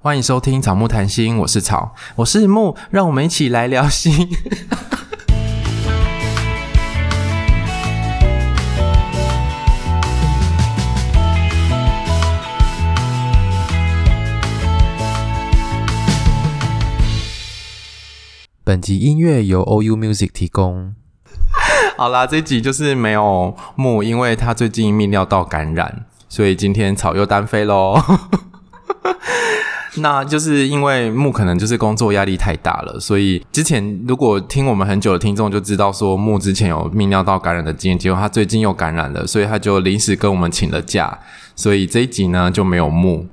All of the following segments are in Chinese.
欢迎收听草木谈心，我是草，我是木，让我们一起来聊心。本集音乐由 OU Music 提供。好啦，这集就是没有木，因为他最近泌尿道感染，所以今天草又单飞喽。那就是因为木可能就是工作压力太大了，所以之前如果听我们很久的听众就知道说木之前有泌尿道感染的经验，结果他最近又感染了，所以他就临时跟我们请了假，所以这一集呢就没有木。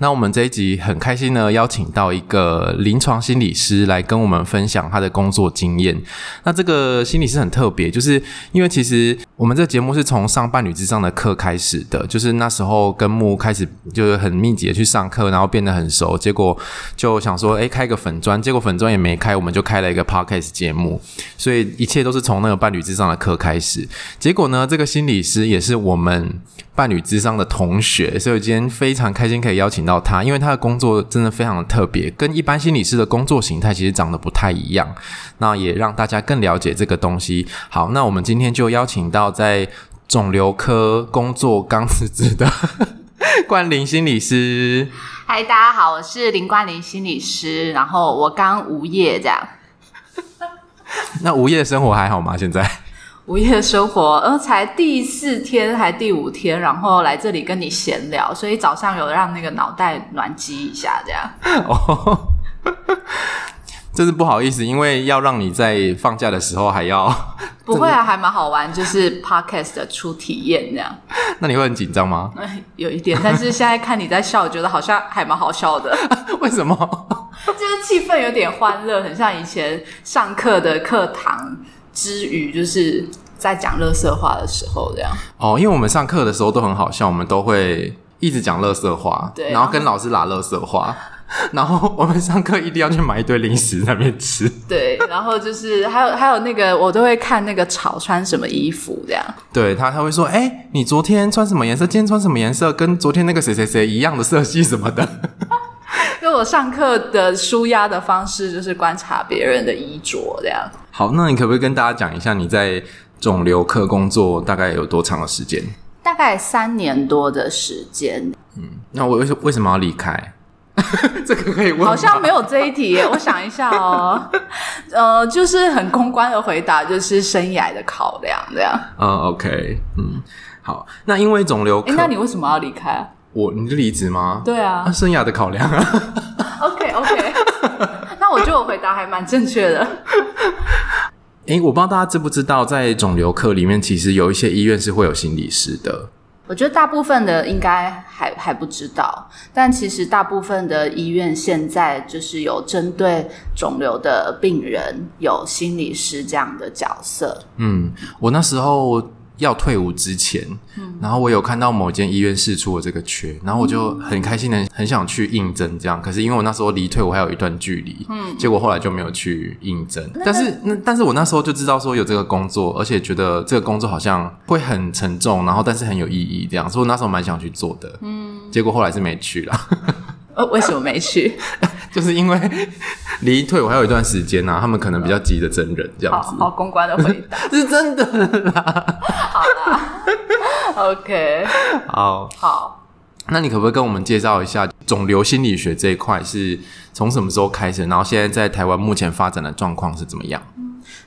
那我们这一集很开心呢，邀请到一个临床心理师来跟我们分享他的工作经验。那这个心理师很特别，就是因为其实我们这节目是从上伴侣咨商的课开始的，就是那时候跟木开始就是很密集的去上课，然后变得很熟，结果就想说，诶，开个粉砖，结果粉砖也没开，我们就开了一个 podcast 节目，所以一切都是从那个伴侣咨商的课开始。结果呢，这个心理师也是我们伴侣咨商的同学，所以今天非常开心可以邀请到他，因为他的工作真的非常的特别，跟一般心理师的工作形态其实长得不太一样。那也让大家更了解这个东西。好，那我们今天就邀请到在肿瘤科工作刚辞职的 冠霖心理师。嗨，大家好，我是林冠霖心理师，然后我刚无业这样。那无业生活还好吗？现在？无业生活，呃，才第四天还第五天，然后来这里跟你闲聊，所以早上有让那个脑袋暖机一下，这样。哦，真是不好意思，因为要让你在放假的时候还要。不会啊，还蛮好玩，就是 podcast 的初体验这样。那你会很紧张吗？有一点，但是现在看你在笑，我觉得好像还蛮好笑的。为什么？就是气氛有点欢乐，很像以前上课的课堂。之余，就是在讲乐色话的时候，这样哦。因为我们上课的时候都很好笑，我们都会一直讲乐色话，对，然后跟老师拉乐色话，然后我们上课一定要去买一堆零食在那边吃。对，然后就是还有还有那个，我都会看那个草穿什么衣服，这样。对他，他会说：“哎、欸，你昨天穿什么颜色？今天穿什么颜色？跟昨天那个谁谁谁一样的色系什么的。”因为我上课的舒压的方式就是观察别人的衣着，这样。好，那你可不可以跟大家讲一下你在肿瘤科工作大概有多长的时间？大概三年多的时间。嗯，那我为什为什么要离开？这个可以问？好像没有这一题耶，我想一下哦。呃，就是很公关的回答，就是生涯的考量这样。嗯，OK，嗯，好。那因为肿瘤科，那你为什么要离开？我，你就离职吗？对啊，啊，生涯的考量啊。OK OK，那我觉得我回答还蛮正确的。哎、欸，我不知道大家知不知道，在肿瘤科里面，其实有一些医院是会有心理师的。我觉得大部分的应该还还不知道，但其实大部分的医院现在就是有针对肿瘤的病人有心理师这样的角色。嗯，我那时候。要退伍之前，嗯，然后我有看到某间医院试出了这个缺，然后我就很开心的很想去应征这样，可是因为我那时候离退伍还有一段距离，嗯，结果后来就没有去应征。但是那但是我那时候就知道说有这个工作，而且觉得这个工作好像会很沉重，然后但是很有意义这样，所以我那时候蛮想去做的，嗯，结果后来是没去了。呃，为什么没去？就是因为离退伍还有一段时间呐、啊，他们可能比较急着征人这样子。好，好公关的回答 是真的啦，OK，好，好。那你可不可以跟我们介绍一下肿瘤心理学这一块是从什么时候开始？然后现在在台湾目前发展的状况是怎么样？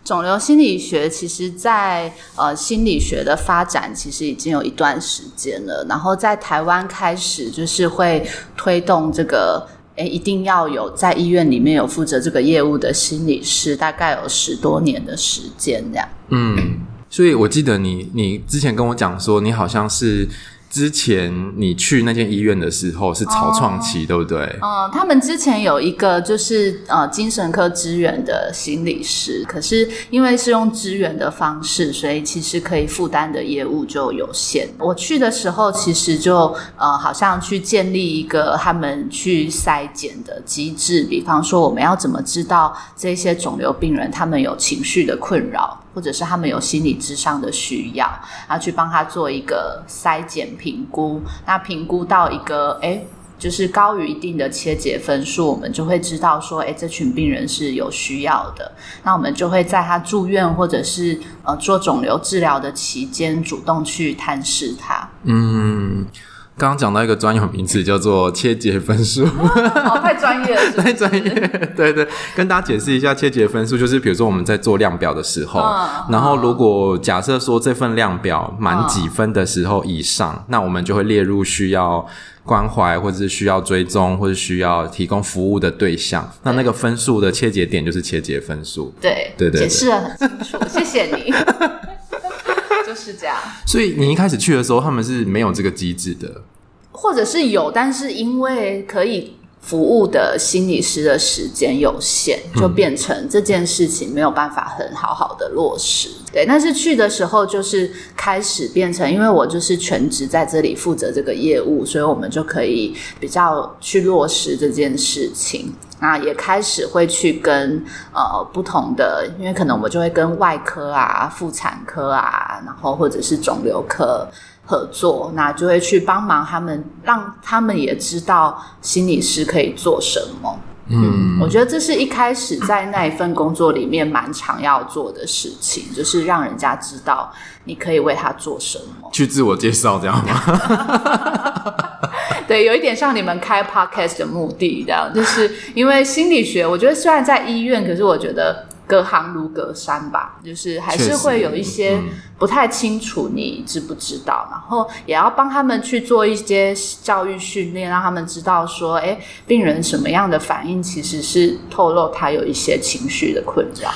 肿瘤心理学其实在，在呃心理学的发展其实已经有一段时间了。然后在台湾开始就是会推动这个，诶，一定要有在医院里面有负责这个业务的心理师，大概有十多年的时间这样。嗯，所以我记得你你之前跟我讲说，你好像是。之前你去那间医院的时候是草创期，哦、对不对？嗯，他们之前有一个就是呃精神科支援的心理师，可是因为是用支援的方式，所以其实可以负担的业务就有限。我去的时候，其实就呃好像去建立一个他们去筛检的机制，比方说我们要怎么知道这些肿瘤病人他们有情绪的困扰。或者是他们有心理咨商的需要，然后去帮他做一个筛检评估。那评估到一个诶就是高于一定的切结分数，我们就会知道说，哎，这群病人是有需要的。那我们就会在他住院或者是呃做肿瘤治疗的期间，主动去探视他。嗯。刚刚讲到一个专有名词，叫做切结分数，哦，太专业了，太专业。对对，跟大家解释一下，切结分数就是，比如说我们在做量表的时候，嗯、然后如果假设说这份量表满几分的时候以上，嗯、那我们就会列入需要关怀，或者是需要追踪，或者需要提供服务的对象。那那个分数的切结点就是切结分数。对对对，解释的很清楚，谢谢你。就是这样，所以你一开始去的时候，他们是没有这个机制的，或者是有，但是因为可以服务的心理师的时间有限，就变成这件事情没有办法很好好的落实。对，但是去的时候就是开始变成，因为我就是全职在这里负责这个业务，所以我们就可以比较去落实这件事情。那也开始会去跟呃不同的，因为可能我们就会跟外科啊、妇产科啊，然后或者是肿瘤科合作，那就会去帮忙他们，让他们也知道心理师可以做什么。嗯，我觉得这是一开始在那一份工作里面蛮常要做的事情，就是让人家知道你可以为他做什么，去自我介绍这样吗？对，有一点像你们开 podcast 的目的，这样，就是因为心理学，我觉得虽然在医院，可是我觉得隔行如隔山吧，就是还是会有一些不太清楚，你知不知道？然后也要帮他们去做一些教育训练，让他们知道说，哎，病人什么样的反应，其实是透露他有一些情绪的困扰。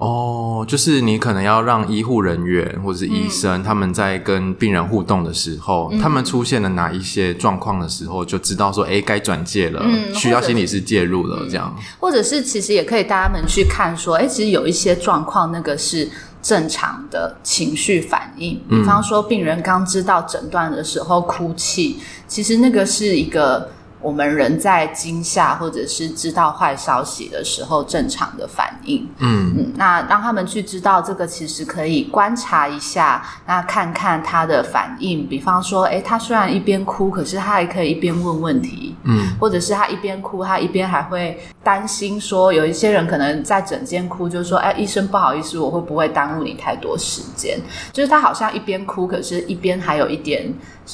哦，就是你可能要让医护人员或者是医生，嗯、他们在跟病人互动的时候，嗯、他们出现了哪一些状况的时候，就知道说，哎，该转介了，嗯、需要心理师介入了，这样。或者是其实也可以带他们去看说，哎，其实有一些状况，那个是正常的情绪反应。比方说，病人刚知道诊断的时候哭泣，其实那个是一个。我们人在惊吓或者是知道坏消息的时候，正常的反应。嗯嗯，那让他们去知道这个，其实可以观察一下，那看看他的反应。比方说，诶，他虽然一边哭，可是他还可以一边问问题。嗯，或者是他一边哭，他一边还会担心说，有一些人可能在整间哭，就说，诶，医生不好意思，我会不会耽误你太多时间？就是他好像一边哭，可是一边还有一点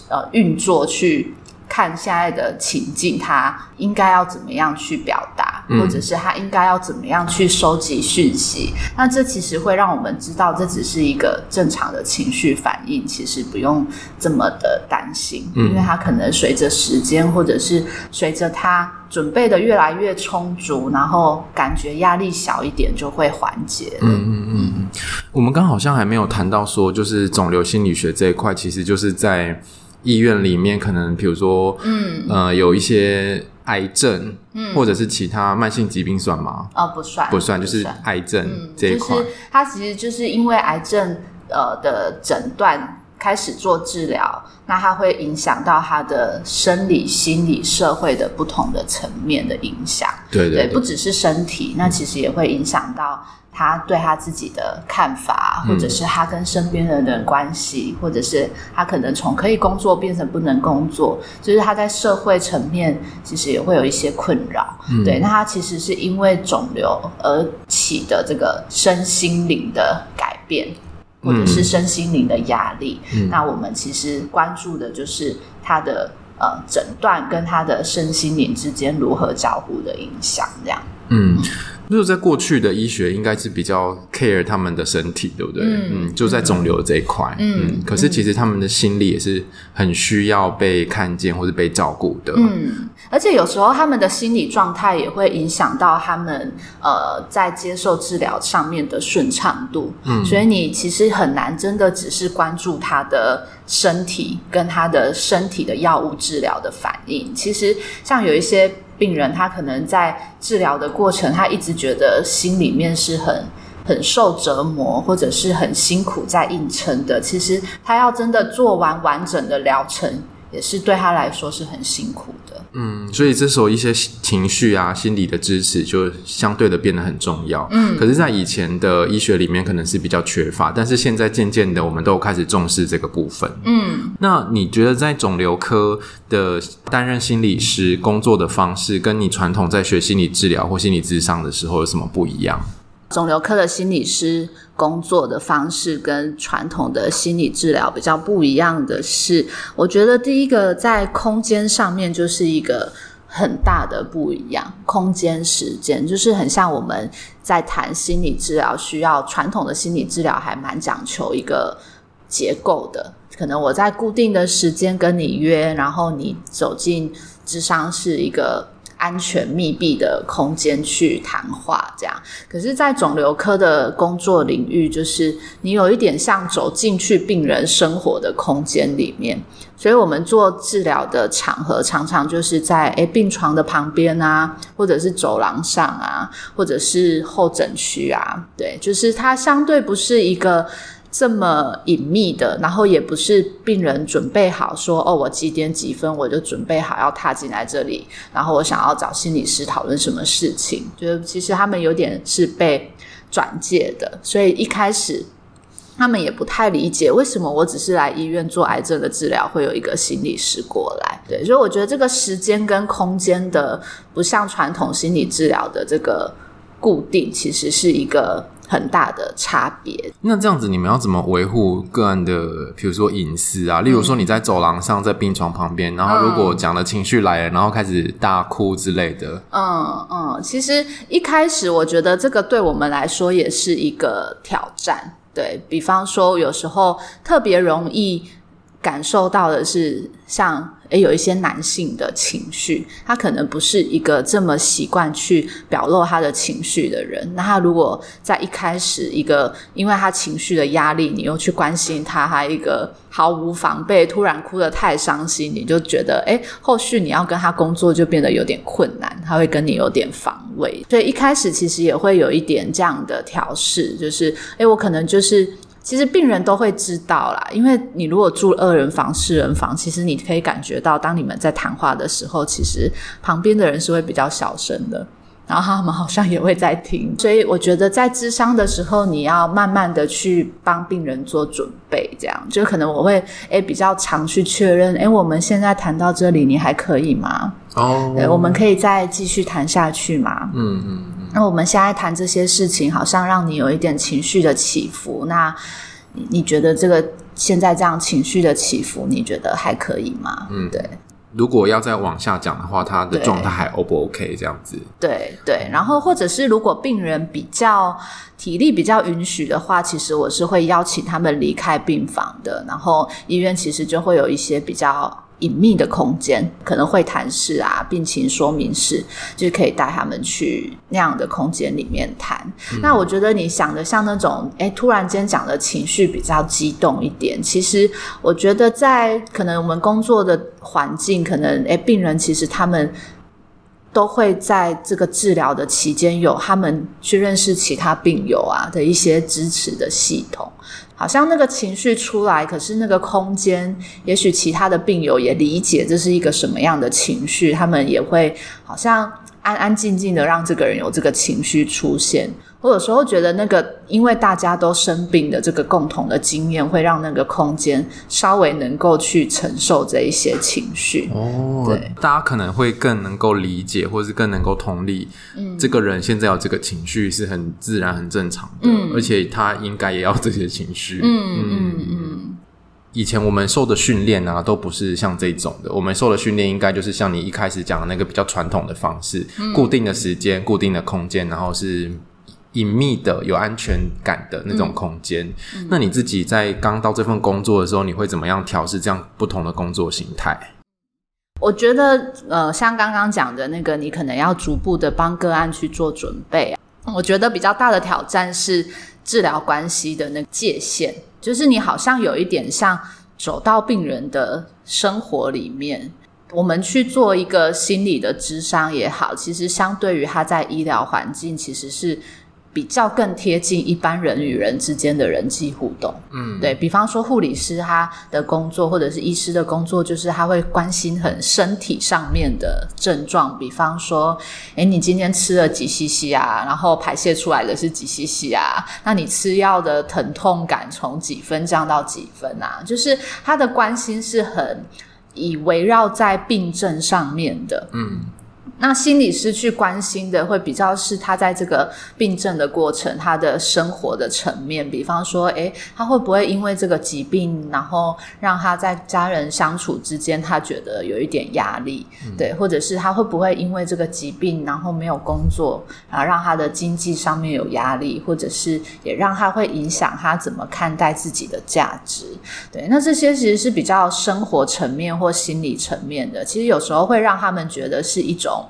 呃运作去。看现在的情境，他应该要怎么样去表达，嗯、或者是他应该要怎么样去收集讯息？那这其实会让我们知道，这只是一个正常的情绪反应，其实不用这么的担心，嗯、因为他可能随着时间，或者是随着他准备的越来越充足，然后感觉压力小一点，就会缓解。嗯嗯嗯嗯，我们刚好像还没有谈到说，就是肿瘤心理学这一块，其实就是在。医院里面可能，比如说，嗯，呃，有一些癌症，嗯，或者是其他慢性疾病算吗？哦，不算，不算，就是癌症这一块。就是它其实就是因为癌症，呃的诊断开始做治疗，那它会影响到他的生理、心理、社会的不同的层面的影响。对对，不只是身体，那其实也会影响到。他对他自己的看法，或者是他跟身边人的关系，嗯、或者是他可能从可以工作变成不能工作，就是他在社会层面其实也会有一些困扰。嗯、对，那他其实是因为肿瘤而起的这个身心灵的改变，或者是身心灵的压力。嗯、那我们其实关注的就是他的呃诊断跟他的身心灵之间如何交互的影响，这样。嗯。就是在过去的医学应该是比较 care 他们的身体，对不对？嗯，嗯，就在肿瘤这一块，嗯，嗯，可是其实他们的心理也是很需要被看见或者被照顾的，嗯，而且有时候他们的心理状态也会影响到他们呃在接受治疗上面的顺畅度，嗯，所以你其实很难真的只是关注他的身体跟他的身体的药物治疗的反应，其实像有一些。病人他可能在治疗的过程，他一直觉得心里面是很很受折磨，或者是很辛苦在硬撑的。其实他要真的做完完整的疗程，也是对他来说是很辛苦的。嗯，所以这时候一些情绪啊、心理的支持就相对的变得很重要。嗯，可是，在以前的医学里面可能是比较缺乏，但是现在渐渐的，我们都有开始重视这个部分。嗯，那你觉得在肿瘤科的担任心理师工作的方式，跟你传统在学心理治疗或心理咨商的时候有什么不一样？肿瘤科的心理师工作的方式跟传统的心理治疗比较不一样的是，我觉得第一个在空间上面就是一个很大的不一样，空间时间就是很像我们在谈心理治疗，需要传统的心理治疗还蛮讲求一个结构的，可能我在固定的时间跟你约，然后你走进智商是一个。安全密闭的空间去谈话，这样。可是，在肿瘤科的工作领域，就是你有一点像走进去病人生活的空间里面。所以我们做治疗的场合，常常就是在诶病床的旁边啊，或者是走廊上啊，或者是候诊区啊。对，就是它相对不是一个。这么隐秘的，然后也不是病人准备好说哦，我几点几分我就准备好要踏进来这里，然后我想要找心理师讨论什么事情，就是其实他们有点是被转介的，所以一开始他们也不太理解为什么我只是来医院做癌症的治疗，会有一个心理师过来。对，所以我觉得这个时间跟空间的不像传统心理治疗的这个固定，其实是一个。很大的差别。那这样子，你们要怎么维护个案的，比如说隐私啊？例如说你在走廊上，在病床旁边，然后如果讲的情绪来了，然后开始大哭之类的。嗯嗯，其实一开始我觉得这个对我们来说也是一个挑战。对，比方说，有时候特别容易感受到的是像。诶，有一些男性的情绪，他可能不是一个这么习惯去表露他的情绪的人。那他如果在一开始一个，因为他情绪的压力，你又去关心他，他一个毫无防备，突然哭得太伤心，你就觉得，诶，后续你要跟他工作就变得有点困难，他会跟你有点防卫。所以一开始其实也会有一点这样的调试，就是，诶，我可能就是。其实病人都会知道啦，因为你如果住二人房、四人房，其实你可以感觉到，当你们在谈话的时候，其实旁边的人是会比较小声的，然后他们好像也会在听。所以我觉得在智商的时候，你要慢慢的去帮病人做准备，这样就可能我会诶比较常去确认，诶我们现在谈到这里，你还可以吗？哦，对，我们可以再继续谈下去吗？嗯嗯。那我们现在谈这些事情，好像让你有一点情绪的起伏。那你你觉得这个现在这样情绪的起伏，你觉得还可以吗？嗯，对。如果要再往下讲的话，他的状态还 O 不 OK？这样子。对对。然后或者是如果病人比较体力比较允许的话，其实我是会邀请他们离开病房的。然后医院其实就会有一些比较。隐秘的空间，可能会谈室啊、病情说明室，就是可以带他们去那样的空间里面谈。嗯。那我觉得你想的像那种，诶，突然间讲的情绪比较激动一点。其实我觉得在可能我们工作的环境，可能诶，病人其实他们都会在这个治疗的期间有他们去认识其他病友啊的一些支持的系统。好像那个情绪出来，可是那个空间，也许其他的病友也理解这是一个什么样的情绪，他们也会好像安安静静的让这个人有这个情绪出现。我有时候觉得那个，因为大家都生病的这个共同的经验，会让那个空间稍微能够去承受这一些情绪。哦，对，大家可能会更能够理解，或是更能够同理，嗯，这个人现在有这个情绪是很自然、很正常的，嗯，而且他应该也要这些情绪。嗯嗯嗯。以前我们受的训练啊，都不是像这种的。我们受的训练应该就是像你一开始讲的那个比较传统的方式，嗯，固定的时间、固定的空间，然后是。隐秘的、有安全感的那种空间。嗯，那你自己在刚到这份工作的时候，你会怎么样调试这样不同的工作形态？我觉得，呃，像刚刚讲的那个，你可能要逐步的帮个案去做准备。我觉得比较大的挑战是治疗关系的那个界限，就是你好像有一点像走到病人的生活里面，我们去做一个心理的智商也好，其实相对于他在医疗环境，其实是。比较更贴近一般人与人之间的人际互动。嗯，对，比方说护理师他的工作或者是医师的工作，就是他会关心很身体上面的症状，比方说，诶，你今天吃了几 CC 啊？然后排泄出来的是几 CC 啊？那你吃药的疼痛感从几分降到几分啊？就是他的关心是很以围绕在病症上面的。嗯。那心理师去关心的会比较是他在这个病症的过程，他的生活的层面，比方说，诶，他会不会因为这个疾病，然后让他在家人相处之间，他觉得有一点压力，嗯、对，或者是他会不会因为这个疾病，然后没有工作，然后让他的经济上面有压力，或者是也让他会影响他怎么看待自己的价值，对，那这些其实是比较生活层面或心理层面的，其实有时候会让他们觉得是一种。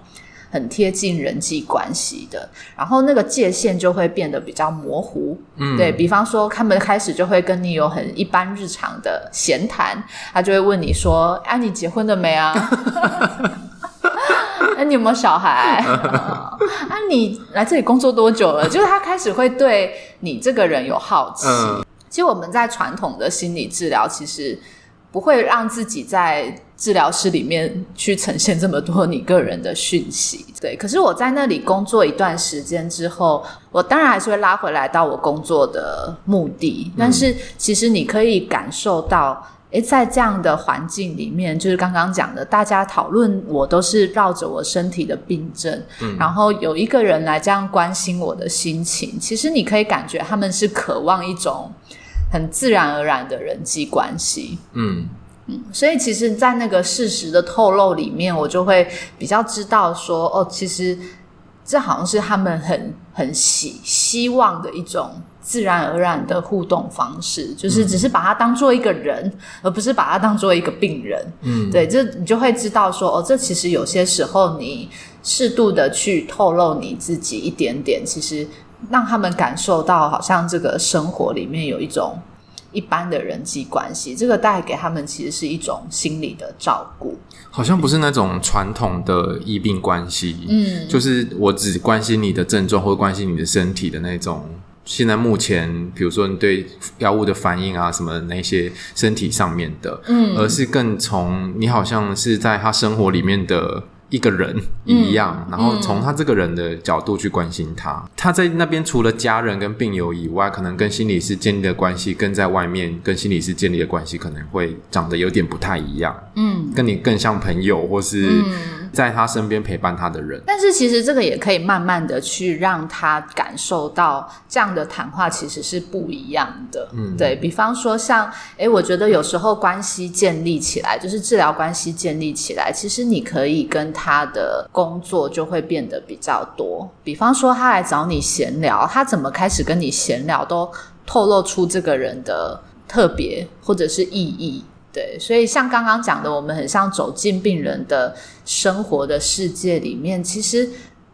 很贴近人际关系的，然后那个界限就会变得比较模糊。嗯，对，比方说，他们开始就会跟你有很一般日常的闲谈，他就会问你说：“啊，你结婚了没啊？那、啊、你有没有小孩？啊，你来这里工作多久了？”就是他开始会对你这个人有好奇。嗯、其实我们在传统的心理治疗，其实不会让自己在。治疗室里面去呈现这么多你个人的讯息，对。可是我在那里工作一段时间之后，我当然还是会拉回来到我工作的目的。但是其实你可以感受到，诶，在这样的环境里面，就是刚刚讲的，大家讨论我都是绕着我身体的病症，嗯，然后有一个人来这样关心我的心情，其实你可以感觉他们是渴望一种很自然而然的人际关系，嗯。嗯，所以其实，在那个事实的透露里面，我就会比较知道说，哦，其实这好像是他们很很希希望的一种自然而然的互动方式，就是只是把他当做一个人，嗯、而不是把他当做一个病人。嗯，对，这你就会知道说，哦，这其实有些时候你适度的去透露你自己一点点，其实让他们感受到，好像这个生活里面有一种。一般的人际关系，这个带给他们其实是一种心理的照顾，好像不是那种传统的医病关系，嗯，就是我只关心你的症状或关心你的身体的那种。现在目前，比如说你对药物的反应啊，什么那些身体上面的，嗯，而是更从你好像是在他生活里面的。一个人一样，嗯、然后从他这个人的角度去关心他。嗯、他在那边除了家人跟病友以外，可能跟心理师建立的关系，跟在外面跟心理师建立的关系，可能会长得有点不太一样。嗯，跟你更像朋友，或是。嗯在他身边陪伴他的人，但是其实这个也可以慢慢的去让他感受到，这样的谈话其实是不一样的。嗯，对，比方说像，诶，我觉得有时候关系建立起来，就是治疗关系建立起来，其实你可以跟他的工作就会变得比较多。比方说他来找你闲聊，他怎么开始跟你闲聊，都透露出这个人的特别或者是意义。对，所以像刚刚讲的，我们很像走进病人的生活的世界里面，其实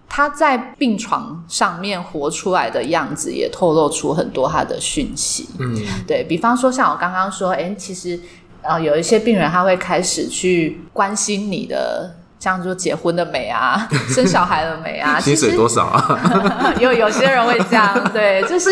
他在病床上面活出来的样子，也透露出很多他的讯息。嗯，对，比方说，像我刚刚说，诶，其实呃，有一些病人他会开始去关心你的，像说结婚了没啊，生小孩了没啊，薪水多少啊？有有些人会这样，对，就是。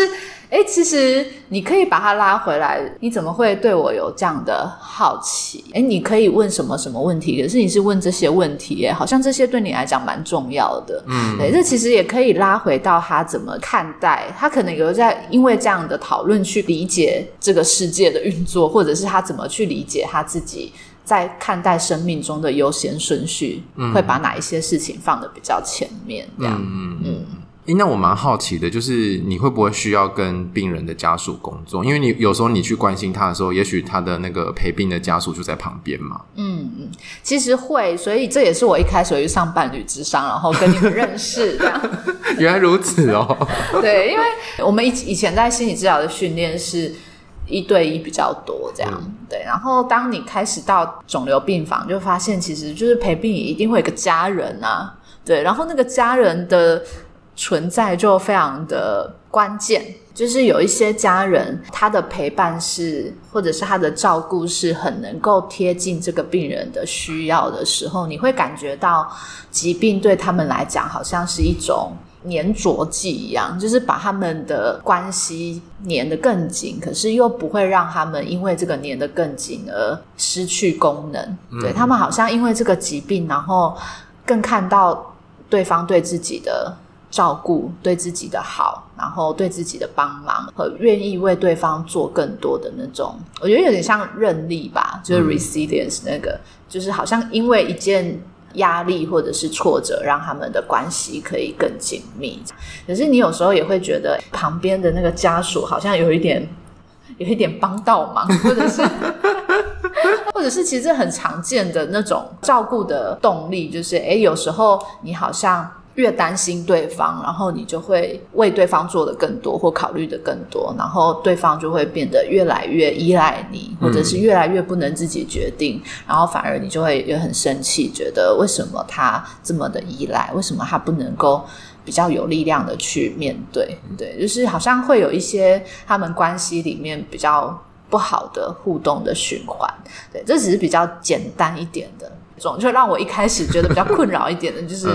诶，其实你可以把他拉回来。你怎么会对我有这样的好奇？哎，你可以问什么什么问题？可是你是问这些问题，哎，好像这些对你来讲蛮重要的。嗯，对，这其实也可以拉回到他怎么看待。他可能有在因为这样的讨论去理解这个世界的运作，或者是他怎么去理解他自己在看待生命中的优先顺序，嗯，会把哪一些事情放的比较前面？这样，嗯。嗯诶，那我蛮好奇的，就是你会不会需要跟病人的家属工作？因为你有时候你去关心他的时候，也许他的那个陪病的家属就在旁边嘛。嗯嗯，其实会，所以这也是我一开始去上伴侣咨商，然后跟你们认识这样。原来如此哦。对，因为我们以以前在心理治疗的训练是一对一比较多，这样、嗯、对。然后当你开始到肿瘤病房，就发现其实就是陪病也一定会有个家人啊，对。然后那个家人的。存在就非常的关键，就是有一些家人，他的陪伴是，或者是他的照顾是很能够贴近这个病人的需要的时候，你会感觉到疾病对他们来讲好像是一种粘着剂一样，就是把他们的关系粘得更紧，可是又不会让他们因为这个粘得更紧而失去功能。嗯、对，他们好像因为这个疾病，然后更看到对方对自己的照顾、对自己的好，然后对自己的帮忙和愿意为对方做更多的那种，我觉得有点像韧力吧，就是 resilience 那个，嗯、就是好像因为一件。压力或者是挫折，让他们的关系可以更紧密。可是你有时候也会觉得，旁边的那个家属好像有一点，有一点帮倒忙，或者是，或者是其实很常见的那种照顾的动力，就是诶，有时候你好像。越担心对方，然后你就会为对方做的更多，或考虑的更多，然后对方就会变得越来越依赖你，或者是越来越不能自己决定，嗯、然后反而你就会也很生气，觉得为什么他这么的依赖，为什么他不能够比较有力量的去面对？对，就是好像会有一些他们关系里面比较不好的互动的循环。对，这只是比较简单一点的种，就让我一开始觉得比较困扰一点的，就是。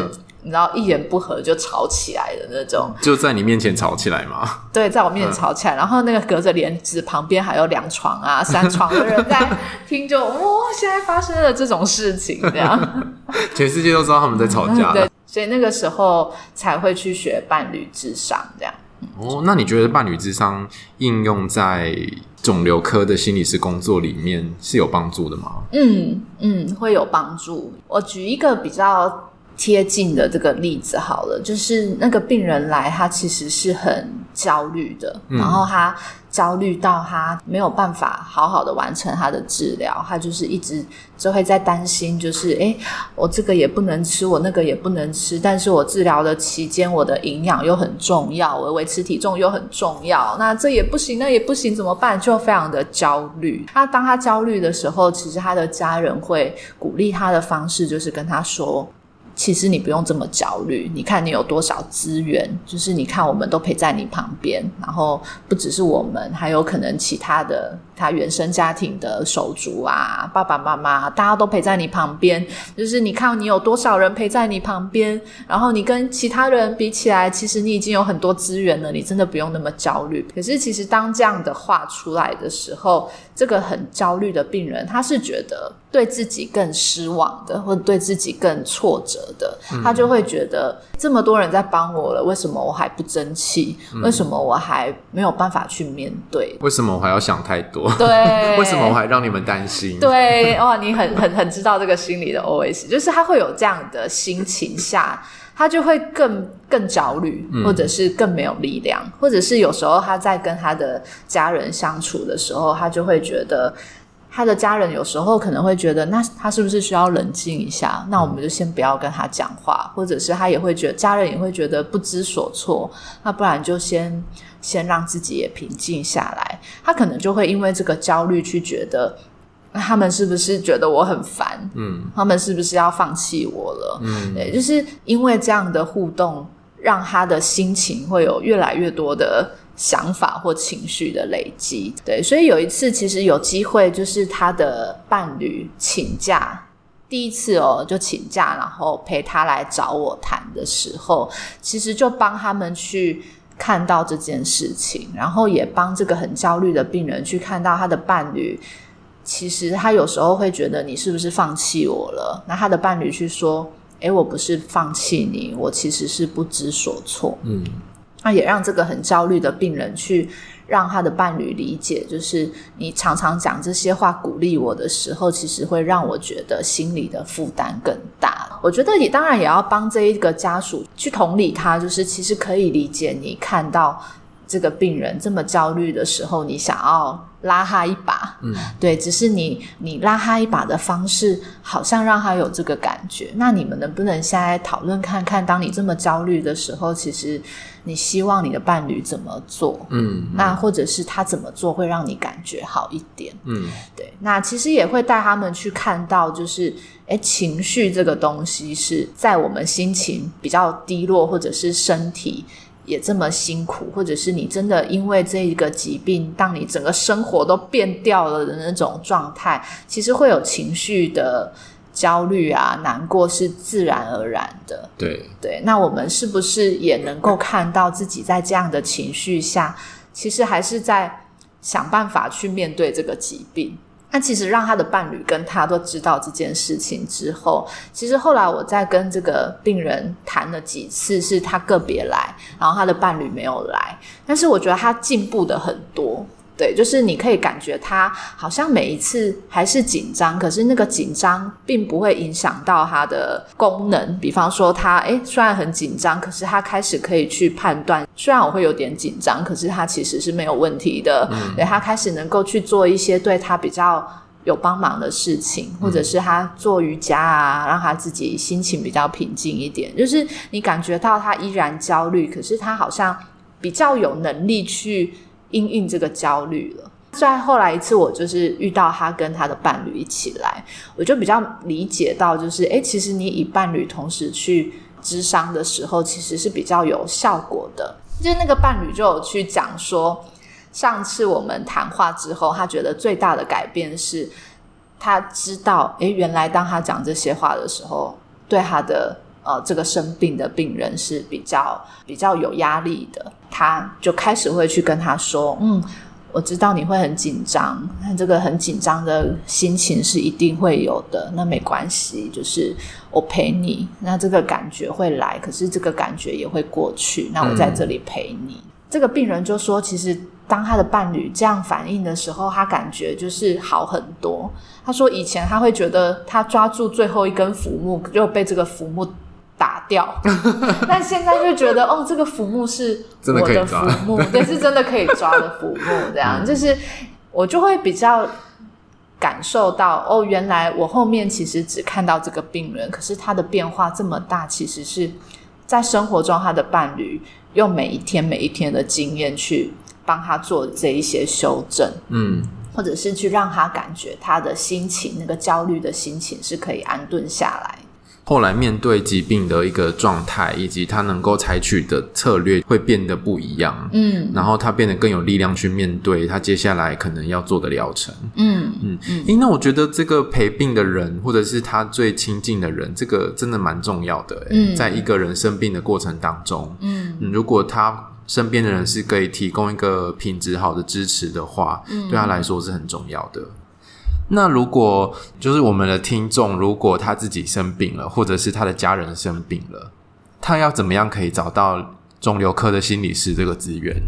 嗯你知道一言不合就吵起来的那种，就在你面前吵起来吗？对，在我面前吵起来，嗯、然后那个隔着帘子旁边还有两床啊、三床的人在听就，就哇，现在发生了这种事情，这样，全世界都知道他们在吵架。对，所以那个时候才会去学伴侣智商，这样。哦，那你觉得伴侣智商应用在肿瘤科的心理师工作里面是有帮助的吗？嗯嗯，会有帮助。我举一个比较。贴近的这个例子好了，就是那个病人来，他其实是很焦虑的，嗯、然后他焦虑到他没有办法好好的完成他的治疗，他就是一直就会在担心，就是诶，我这个也不能吃，我那个也不能吃，但是我治疗的期间，我的营养又很重要，我维持体重又很重要，那这也不行，那也不行，怎么办？就非常的焦虑。那当他焦虑的时候，其实他的家人会鼓励他的方式，就是跟他说。其实你不用这么焦虑，你看你有多少资源，就是你看我们都陪在你旁边，然后不只是我们，还有可能其他的他原生家庭的手足啊，爸爸妈妈，大家都陪在你旁边，就是你看你有多少人陪在你旁边，然后你跟其他人比起来，其实你已经有很多资源了，你真的不用那么焦虑。可是其实当这样的话出来的时候，这个很焦虑的病人，他是觉得对自己更失望的，或者对自己更挫折的，他就会觉得这么多人在帮我了，为什么我还不争气？为什么我还没有办法去面对？为什么我还要想太多？对，为什么我还让你们担心？对，哇，你很很很知道这个心理的 OS，就是他会有这样的心情下。他就会更更焦虑，或者是更没有力量，嗯、或者是有时候他在跟他的家人相处的时候，他就会觉得他的家人有时候可能会觉得，那他是不是需要冷静一下？那我们就先不要跟他讲话，或者是他也会觉得家人也会觉得不知所措，那不然就先先让自己也平静下来。他可能就会因为这个焦虑去觉得。他们是不是觉得我很烦？嗯，他们是不是要放弃我了？嗯，对，就是因为这样的互动，让他的心情会有越来越多的想法或情绪的累积。对，所以有一次，其实有机会，就是他的伴侣请假，第一次哦，就请假，然后陪他来找我谈的时候，其实就帮他们去看到这件事情，然后也帮这个很焦虑的病人去看到他的伴侣。其实他有时候会觉得你是不是放弃我了？那他的伴侣去说：“诶，我不是放弃你，我其实是不知所措。”嗯，那也让这个很焦虑的病人去让他的伴侣理解，就是你常常讲这些话鼓励我的时候，其实会让我觉得心里的负担更大。我觉得也当然也要帮这一个家属去同理他，就是其实可以理解你看到这个病人这么焦虑的时候，你想要。拉他一把，嗯，对，只是你你拉他一把的方式，好像让他有这个感觉。那你们能不能现在讨论看看，当你这么焦虑的时候，其实你希望你的伴侣怎么做？嗯，嗯，那或者是他怎么做会让你感觉好一点？嗯，对。那其实也会带他们去看到，就是，诶，情绪这个东西是在我们心情比较低落，或者是身体。也这么辛苦，或者是你真的因为这一个疾病，让你整个生活都变掉了的那种状态，其实会有情绪的焦虑啊、难过是自然而然的。对对，那我们是不是也能够看到自己在这样的情绪下，其实还是在想办法去面对这个疾病？那其实让他的伴侣跟他都知道这件事情之后，其实后来我在跟这个病人谈了几次，是他个别来，然后他的伴侣没有来，但是我觉得他进步的很多。对，就是你可以感觉他好像每一次还是紧张，可是那个紧张并不会影响到他的功能。比方说他，他诶虽然很紧张，可是他开始可以去判断，虽然我会有点紧张，可是他其实是没有问题的。嗯，对，他开始能够去做一些对他比较有帮忙的事情，或者是他做瑜伽啊，让他自己心情比较平静一点。就是你感觉到他依然焦虑，可是他好像比较有能力去。因应这个焦虑了。再后来一次，我就是遇到他跟他的伴侣一起来，我就比较理解到，就是诶，其实你以伴侣同时去咨商的时候，其实是比较有效果的。就是那个伴侣就有去讲说，上次我们谈话之后，他觉得最大的改变是，他知道，诶，原来当他讲这些话的时候，对他的。呃，这个生病的病人是比较比较有压力的，他就开始会去跟他说：“嗯，我知道你会很紧张，那这个很紧张的心情是一定会有的，那没关系，就是我陪你，那这个感觉会来，可是这个感觉也会过去，那我在这里陪你。嗯”这个病人就说：“其实当他的伴侣这样反应的时候，他感觉就是好很多。他说以前他会觉得他抓住最后一根浮木就被这个浮木。”打掉，但现在就觉得哦，这个浮木是我的浮木，对，是真的可以抓的浮木。这样、嗯、就是我就会比较感受到哦，原来我后面其实只看到这个病人，可是他的变化这么大，其实是在生活中他的伴侣用每一天每一天的经验去帮他做这一些修正，嗯，或者是去让他感觉他的心情那个焦虑的心情是可以安顿下来。后来面对疾病的一个状态，以及他能够采取的策略会变得不一样。嗯，然后他变得更有力量去面对他接下来可能要做的疗程。嗯嗯嗯。诶，那我觉得这个陪病的人，或者是他最亲近的人，这个真的蛮重要的。嗯，在一个人生病的过程当中，嗯，如果他身边的人是可以提供一个品质好的支持的话，嗯，对他来说是很重要的。那如果就是我们的听众，如果他自己生病了，或者是他的家人生病了，他要怎么样可以找到肿瘤科的心理师这个资源？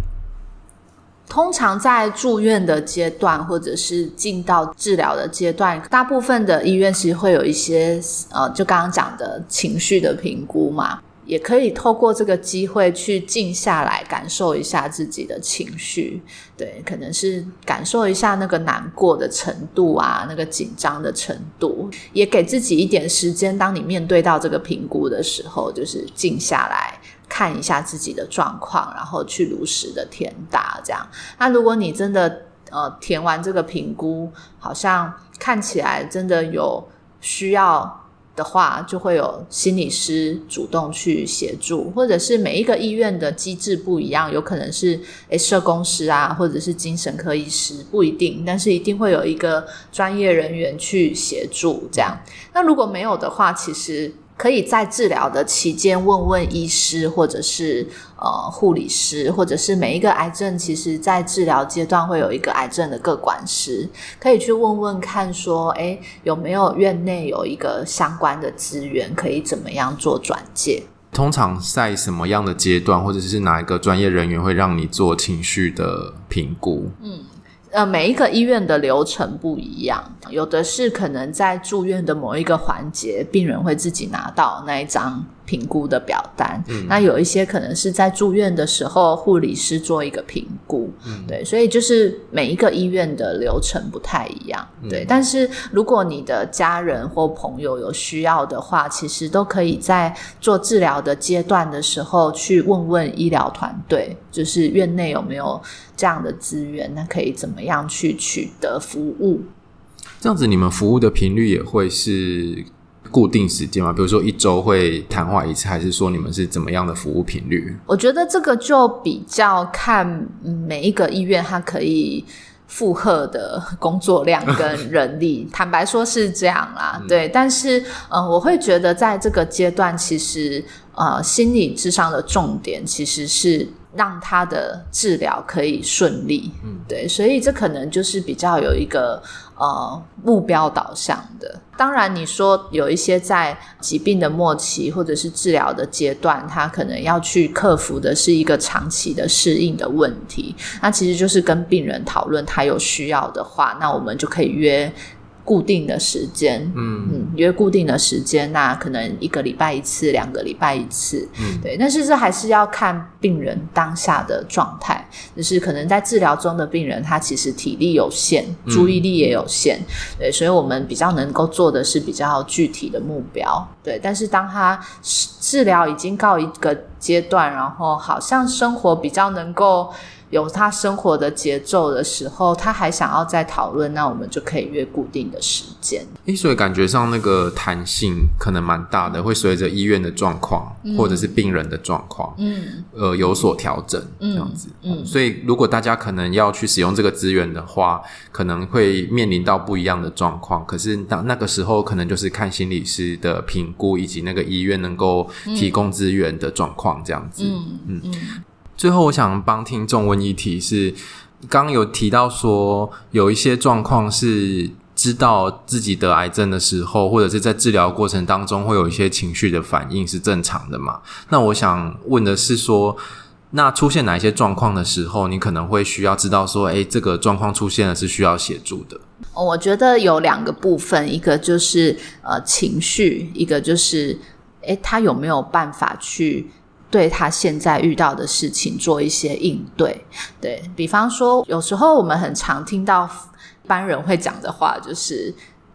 通常在住院的阶段，或者是进到治疗的阶段，大部分的医院其实会有一些呃，就刚刚讲的情绪的评估嘛。也可以透过这个机会去静下来，感受一下自己的情绪。对，可能是感受一下那个难过的程度啊，那个紧张的程度，也给自己一点时间。当你面对到这个评估的时候，就是静下来看一下自己的状况，然后去如实的填答。这样，那如果你真的呃填完这个评估，好像看起来真的有需要。的话，就会有心理师主动去协助，或者是每一个医院的机制不一样，有可能是诶社工师啊，或者是精神科医师，不一定，但是一定会有一个专业人员去协助这样。那如果没有的话，其实。可以在治疗的期间问问医师，或者是呃护理师，或者是每一个癌症，其实在治疗阶段会有一个癌症的各管师，可以去问问看，说，诶，有没有院内有一个相关的资源，可以怎么样做转介？通常在什么样的阶段，或者是哪一个专业人员会让你做情绪的评估？嗯。呃，每一个医院的流程不一样，有的是可能在住院的某一个环节，病人会自己拿到那一张。评估的表单，嗯，那有一些可能是在住院的时候，护理师做一个评估，嗯，对，所以就是每一个医院的流程不太一样，嗯，对。但是如果你的家人或朋友有需要的话，其实都可以在做治疗的阶段的时候去问问医疗团队，就是院内有没有这样的资源，那可以怎么样去取得服务？这样子，你们服务的频率也会是？固定时间吗？比如说一周会谈话一次，还是说你们是怎么样的服务频率？我觉得这个就比较看每一个医院，它可以负荷的工作量跟人力，坦白说是这样啦，对。但是，呃，我会觉得在这个阶段，其实呃，心理智商的重点其实是让他的治疗可以顺利，嗯，对。所以这可能就是比较有一个。呃，目标导向的。当然，你说有一些在疾病的末期或者是治疗的阶段，他可能要去克服的是一个长期的适应的问题。那其实就是跟病人讨论，他有需要的话，那我们就可以约。固定的时间，嗯嗯，约固定的时间，那可能一个礼拜一次，两个礼拜一次，嗯，对。但是这还是要看病人当下的状态，就是可能在治疗中的病人，他其实体力有限，注意力也有限，嗯，对。所以我们比较能够做的是比较具体的目标，对。但是当他治疗已经告一个阶段，然后好像生活比较能够。有他生活的节奏的时候，他还想要再讨论，那我们就可以约固定的时间。诶，所以感觉上那个弹性可能蛮大的，会随着医院的状况、嗯、或者是病人的状况，嗯，呃，有所调整，这样子。嗯，嗯，所以如果大家可能要去使用这个资源的话，可能会面临到不一样的状况。可是当那个时候，可能就是看心理师的评估，以及那个医院能够提供资源的状况，这样子。嗯嗯。嗯最后，我想帮听众问一题是：刚有提到说，有一些状况是知道自己得癌症的时候，或者是在治疗过程当中会有一些情绪的反应是正常的嘛？那我想问的是说，那出现哪一些状况的时候，你可能会需要知道说，诶，这个状况出现了是需要协助的。我觉得有两个部分，一个就是呃情绪，一个就是诶，他有没有办法去。对他现在遇到的事情做一些应对，对，比方说，有时候我们很常听到一般人会讲的话，就是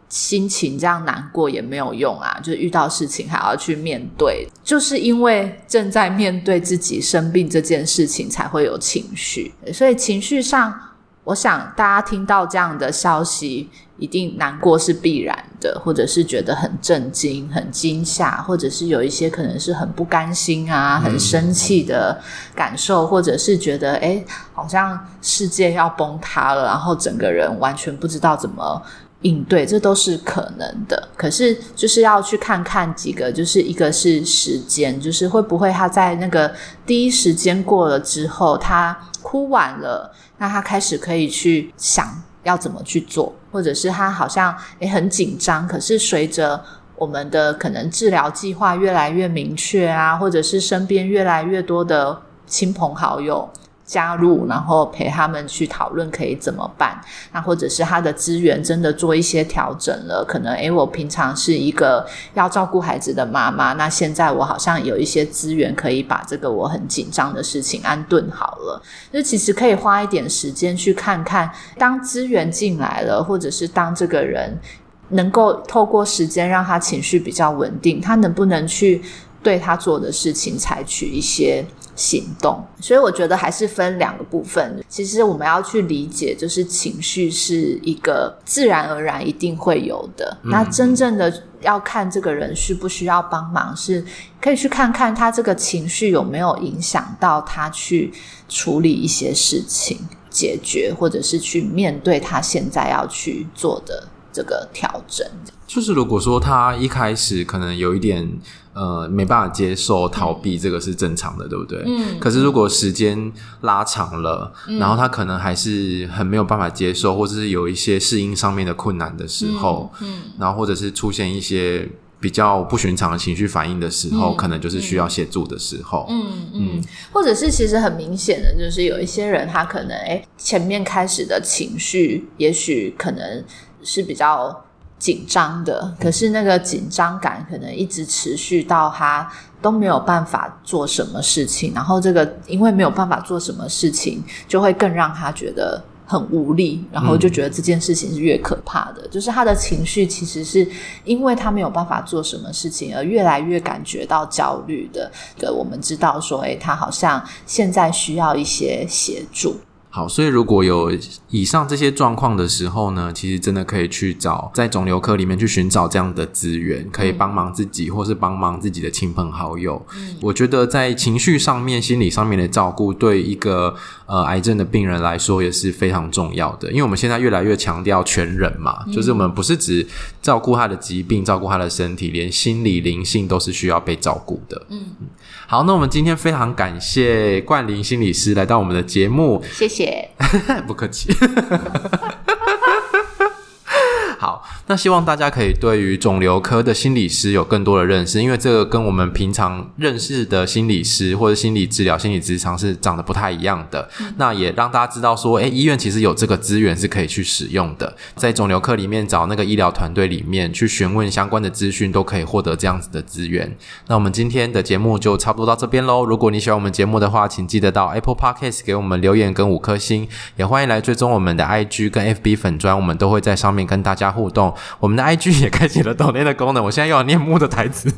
心情这样难过也没有用啊，就是遇到事情还要去面对，就是因为正在面对自己生病这件事情才会有情绪，所以情绪上。我想大家听到这样的消息，一定难过是必然的，或者是觉得很震惊、很惊吓，或者是有一些可能是很不甘心啊、很生气的感受，或者是觉得诶，好像世界要崩塌了，然后整个人完全不知道怎么应对，这都是可能的。可是就是要去看看几个，就是一个是时间，就是会不会他在那个第一时间过了之后，他哭完了。那他开始可以去想要怎么去做，或者是他好像也很紧张，可是随着我们的可能治疗计划越来越明确啊，或者是身边越来越多的亲朋好友。加入，然后陪他们去讨论可以怎么办。那或者是他的资源真的做一些调整了，可能诶，我平常是一个要照顾孩子的妈妈，那现在我好像有一些资源可以把这个我很紧张的事情安顿好了。就其实可以花一点时间去看看，当资源进来了，或者是当这个人能够透过时间让他情绪比较稳定，他能不能去对他做的事情采取一些。行动，所以我觉得还是分两个部分。其实我们要去理解，就是情绪是一个自然而然一定会有的。嗯。那真正的要看这个人需不需要帮忙，是可以去看看他这个情绪有没有影响到他去处理一些事情、解决，或者是去面对他现在要去做的这个调整。就是如果说他一开始可能有一点。呃，没办法接受逃避，这个是正常的，嗯、对不对？嗯。可是如果时间拉长了，嗯，然后他可能还是很没有办法接受，或者是有一些适应上面的困难的时候，嗯，嗯，然后或者是出现一些比较不寻常的情绪反应的时候，嗯，可能就是需要协助的时候。嗯嗯，嗯。或者是其实很明显的就是有一些人，他可能诶前面开始的情绪，也许可能是比较。紧张的，可是那个紧张感可能一直持续到他都没有办法做什么事情，然后这个因为没有办法做什么事情，就会更让他觉得很无力，然后就觉得这件事情是越可怕的。嗯。就是他的情绪其实是因为他没有办法做什么事情而越来越感觉到焦虑的。对，我们知道说，诶，他好像现在需要一些协助。好，所以如果有以上这些状况的时候呢，其实真的可以去找在肿瘤科里面去寻找这样的资源，可以帮忙自己，或是帮忙自己的亲朋好友。嗯，我觉得在情绪上面、心理上面的照顾，对一个呃癌症的病人来说也是非常重要的。因为我们现在越来越强调全人嘛，就是我们不是只照顾他的疾病、照顾他的身体，连心理、灵性都是需要被照顾的。嗯。好，那我们今天非常感谢冠霖心理师来到我们的节目，谢谢，不客气。那希望大家可以对于肿瘤科的心理师有更多的认识，因为这个跟我们平常认识的心理师或者心理治疗、心理职场是长得不太一样的。嗯、那也让大家知道说，诶，医院其实有这个资源是可以去使用的，在肿瘤科里面找那个医疗团队里面去询问相关的资讯，都可以获得这样子的资源。那我们今天的节目就差不多到这边喽。如果你喜欢我们节目的话，请记得到 Apple Podcast 给我们留言跟五颗星，也欢迎来追踪我们的 IG 跟 FB 粉砖，我们都会在上面跟大家互动。我们的 IG 也开启了抖内的功能，我现在又要念木的台词。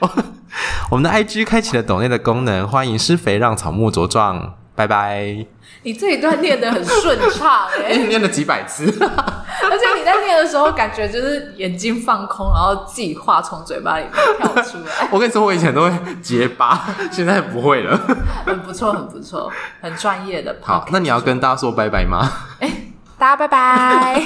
我们的 IG 开启了抖内的功能，欢迎施肥让草木茁壮，拜拜。你这一段念得很顺畅诶，你念了几百次，而且你在念的时候，感觉就是眼睛放空，然后自己话从嘴巴里面跳出来。我跟你说，我以前都会结巴，现在不会了。很不错，很不错，很专业的。好，那你要跟大家说拜拜吗？诶大家拜拜。